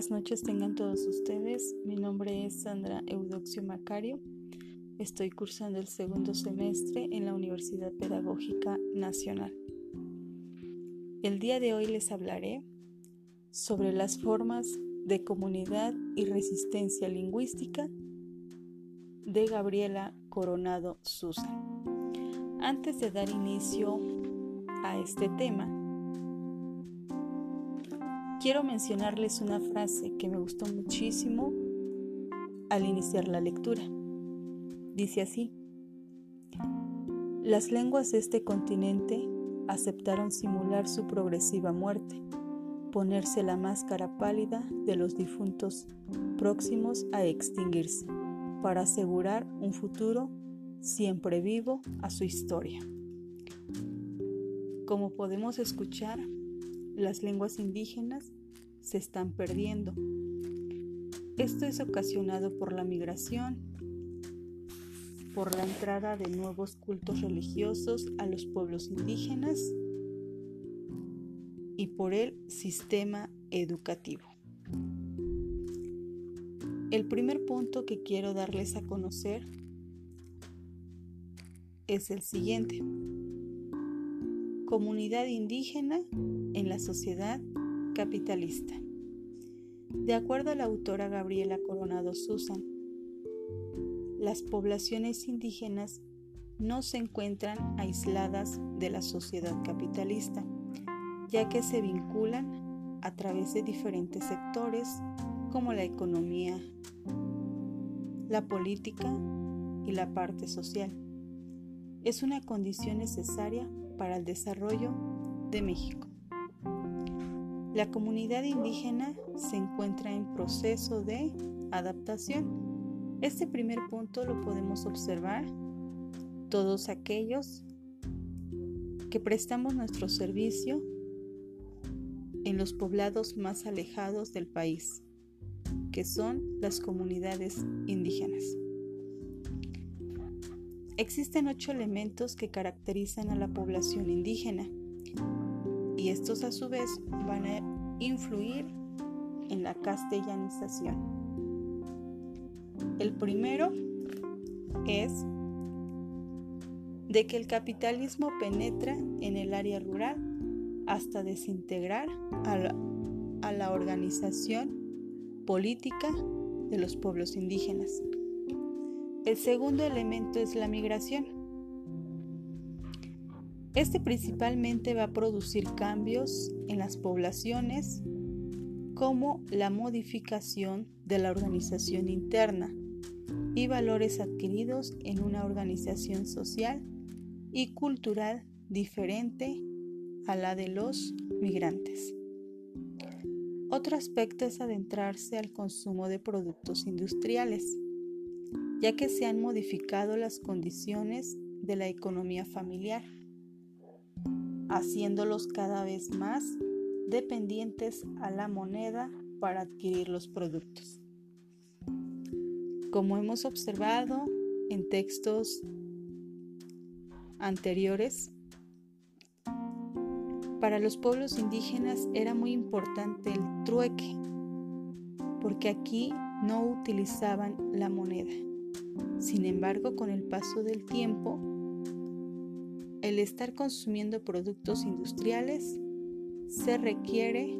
Buenas noches tengan todos ustedes. Mi nombre es Sandra Eudoxio Macario. Estoy cursando el segundo semestre en la Universidad Pedagógica Nacional. El día de hoy les hablaré sobre las formas de comunidad y resistencia lingüística de Gabriela Coronado Susa. Antes de dar inicio a este tema, quiero mencionarles una frase que me gustó muchísimo al iniciar la lectura. Dice así, las lenguas de este continente aceptaron simular su progresiva muerte, ponerse la máscara pálida de los difuntos próximos a extinguirse, para asegurar un futuro siempre vivo a su historia. Como podemos escuchar, las lenguas indígenas se están perdiendo. Esto es ocasionado por la migración, por la entrada de nuevos cultos religiosos a los pueblos indígenas y por el sistema educativo. El primer punto que quiero darles a conocer es el siguiente. Comunidad indígena en la sociedad capitalista. De acuerdo a la autora Gabriela Coronado Susan, las poblaciones indígenas no se encuentran aisladas de la sociedad capitalista, ya que se vinculan a través de diferentes sectores como la economía, la política y la parte social. Es una condición necesaria para el desarrollo de México. La comunidad indígena se encuentra en proceso de adaptación. Este primer punto lo podemos observar todos aquellos que prestamos nuestro servicio en los poblados más alejados del país, que son las comunidades indígenas. Existen ocho elementos que caracterizan a la población indígena y estos a su vez van a influir en la castellanización. El primero es de que el capitalismo penetra en el área rural hasta desintegrar a la, a la organización política de los pueblos indígenas. El segundo elemento es la migración este principalmente va a producir cambios en las poblaciones como la modificación de la organización interna y valores adquiridos en una organización social y cultural diferente a la de los migrantes. Otro aspecto es adentrarse al consumo de productos industriales, ya que se han modificado las condiciones de la economía familiar haciéndolos cada vez más dependientes a la moneda para adquirir los productos. Como hemos observado en textos anteriores, para los pueblos indígenas era muy importante el trueque, porque aquí no utilizaban la moneda. Sin embargo, con el paso del tiempo, el estar consumiendo productos industriales se requiere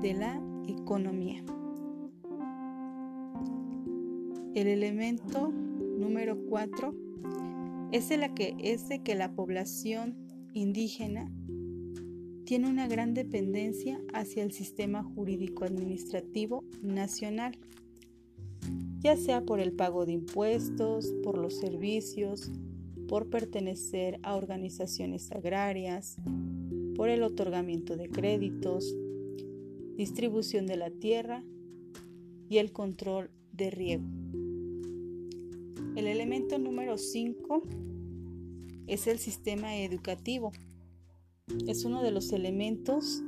de la economía. El elemento número 4 es, de que, es de que la población indígena tiene una gran dependencia hacia el sistema jurídico administrativo nacional, ya sea por el pago de impuestos, por los servicios, por pertenecer a organizaciones agrarias, por el otorgamiento de créditos, distribución de la tierra y el control de riego. El elemento número 5 es el sistema educativo. Es uno de los elementos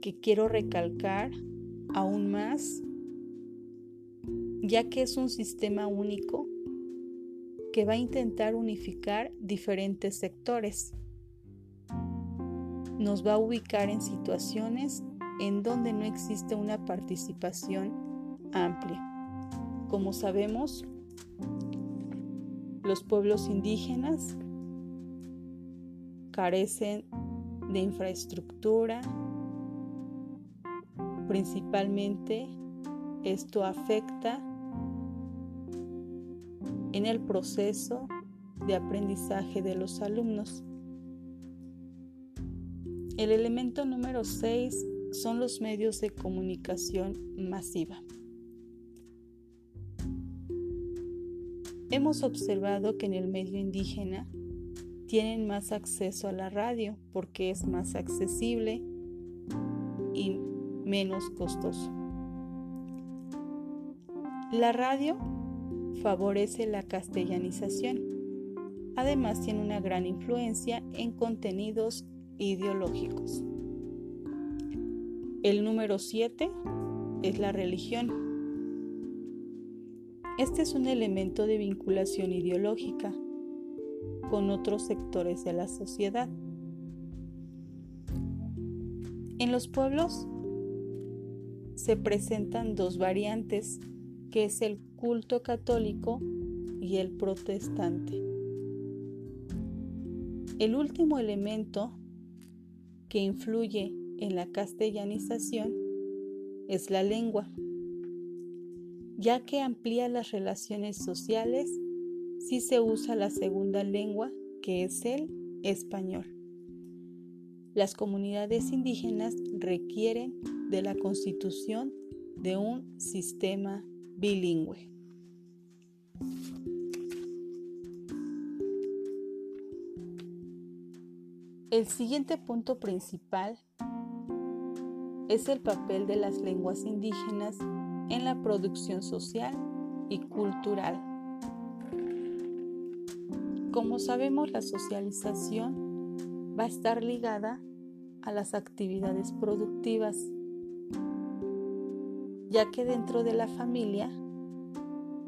que quiero recalcar aún más, ya que es un sistema único que va a intentar unificar diferentes sectores. Nos va a ubicar en situaciones en donde no existe una participación amplia. Como sabemos, los pueblos indígenas carecen de infraestructura, principalmente esto afecta en el proceso de aprendizaje de los alumnos. El elemento número 6 son los medios de comunicación masiva. Hemos observado que en el medio indígena tienen más acceso a la radio porque es más accesible y menos costoso. La radio favorece la castellanización. Además tiene una gran influencia en contenidos ideológicos. El número 7 es la religión. Este es un elemento de vinculación ideológica con otros sectores de la sociedad. En los pueblos se presentan dos variantes, que es el culto católico y el protestante. El último elemento que influye en la castellanización es la lengua, ya que amplía las relaciones sociales si se usa la segunda lengua que es el español. Las comunidades indígenas requieren de la constitución de un sistema bilingüe. El siguiente punto principal es el papel de las lenguas indígenas en la producción social y cultural. Como sabemos, la socialización va a estar ligada a las actividades productivas, ya que dentro de la familia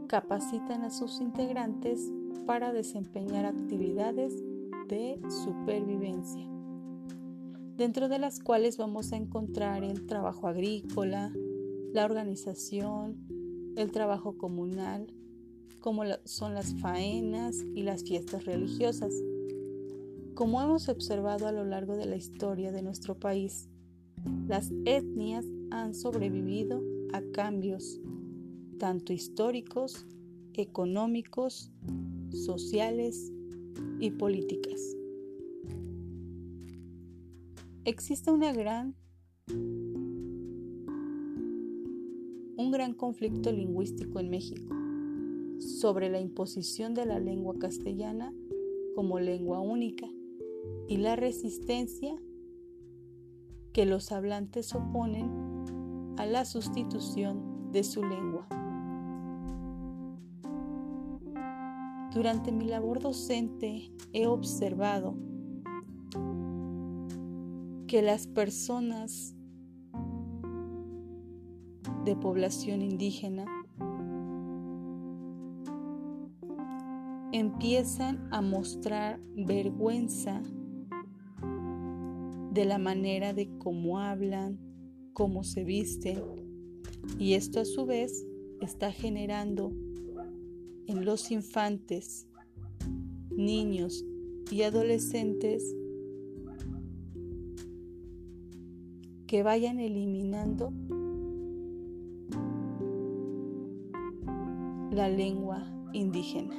capacitan a sus integrantes para desempeñar actividades de supervivencia, dentro de las cuales vamos a encontrar el trabajo agrícola, la organización, el trabajo comunal, como son las faenas y las fiestas religiosas. Como hemos observado a lo largo de la historia de nuestro país, las etnias han sobrevivido a cambios, tanto históricos, económicos, sociales y políticas. Existe una gran un gran conflicto lingüístico en México sobre la imposición de la lengua castellana como lengua única y la resistencia que los hablantes oponen a la sustitución de su lengua. Durante mi labor docente he observado que las personas de población indígena empiezan a mostrar vergüenza de la manera de cómo hablan, cómo se visten, y esto a su vez está generando en los infantes, niños y adolescentes que vayan eliminando la lengua indígena.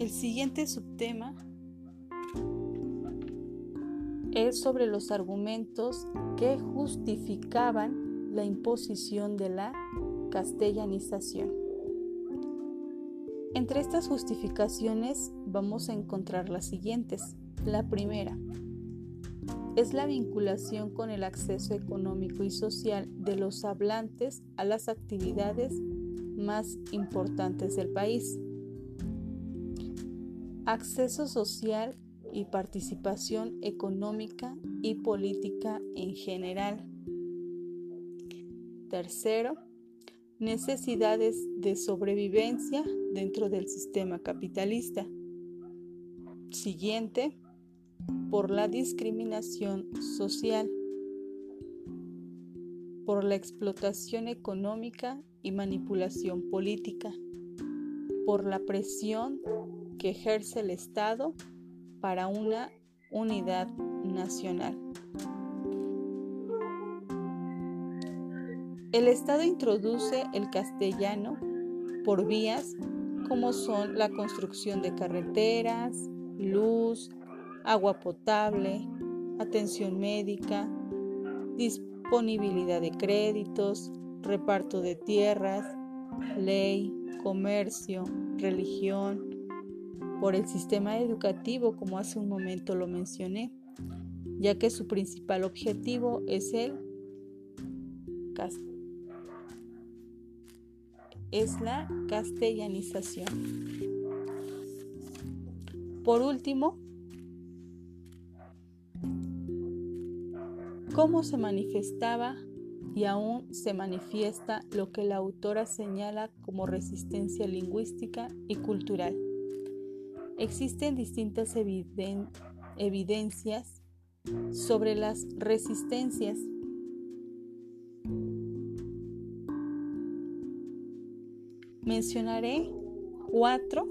El siguiente subtema es sobre los argumentos que justificaban la imposición de la castellanización. Entre estas justificaciones vamos a encontrar las siguientes. La primera es la vinculación con el acceso económico y social de los hablantes a las actividades más importantes del país. Acceso social y participación económica y política en general. Tercero, necesidades de sobrevivencia dentro del sistema capitalista. siguiente, por la discriminación social, por la explotación económica y manipulación política, por la presión que ejerce el Estado para una unidad nacional. El Estado introduce el castellano por vías como son la construcción de carreteras, luz, agua potable, atención médica, disponibilidad de créditos, reparto de tierras, ley, comercio, religión, por el sistema educativo, como hace un momento lo mencioné, ya que su principal objetivo es el es la castellanización. Por último, cómo se manifestaba y aún se manifiesta lo que la autora señala como resistencia lingüística y cultural. Existen distintas evidencias sobre las resistencias. Mencionaré cuatro.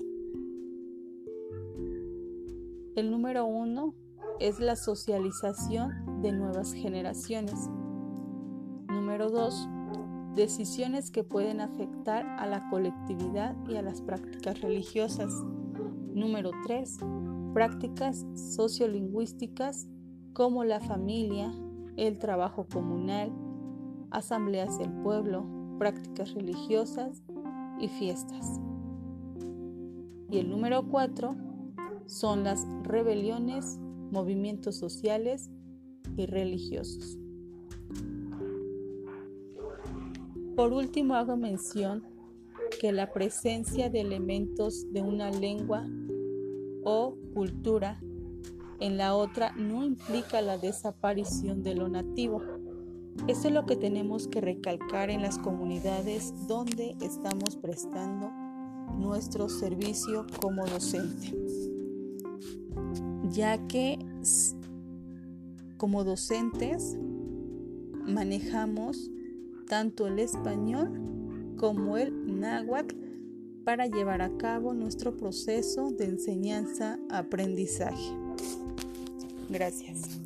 El número uno es la socialización de nuevas generaciones. Número dos, decisiones que pueden afectar a la colectividad y a las prácticas religiosas. Número 3. Prácticas sociolingüísticas como la familia, el trabajo comunal, asambleas del pueblo, prácticas religiosas y fiestas. Y el número 4 son las rebeliones, movimientos sociales y religiosos. Por último, hago mención que la presencia de elementos de una lengua o cultura en la otra no implica la desaparición de lo nativo. Eso es lo que tenemos que recalcar en las comunidades donde estamos prestando nuestro servicio como docente, ya que como docentes manejamos tanto el español como el náhuatl para llevar a cabo nuestro proceso de enseñanza-aprendizaje. Gracias.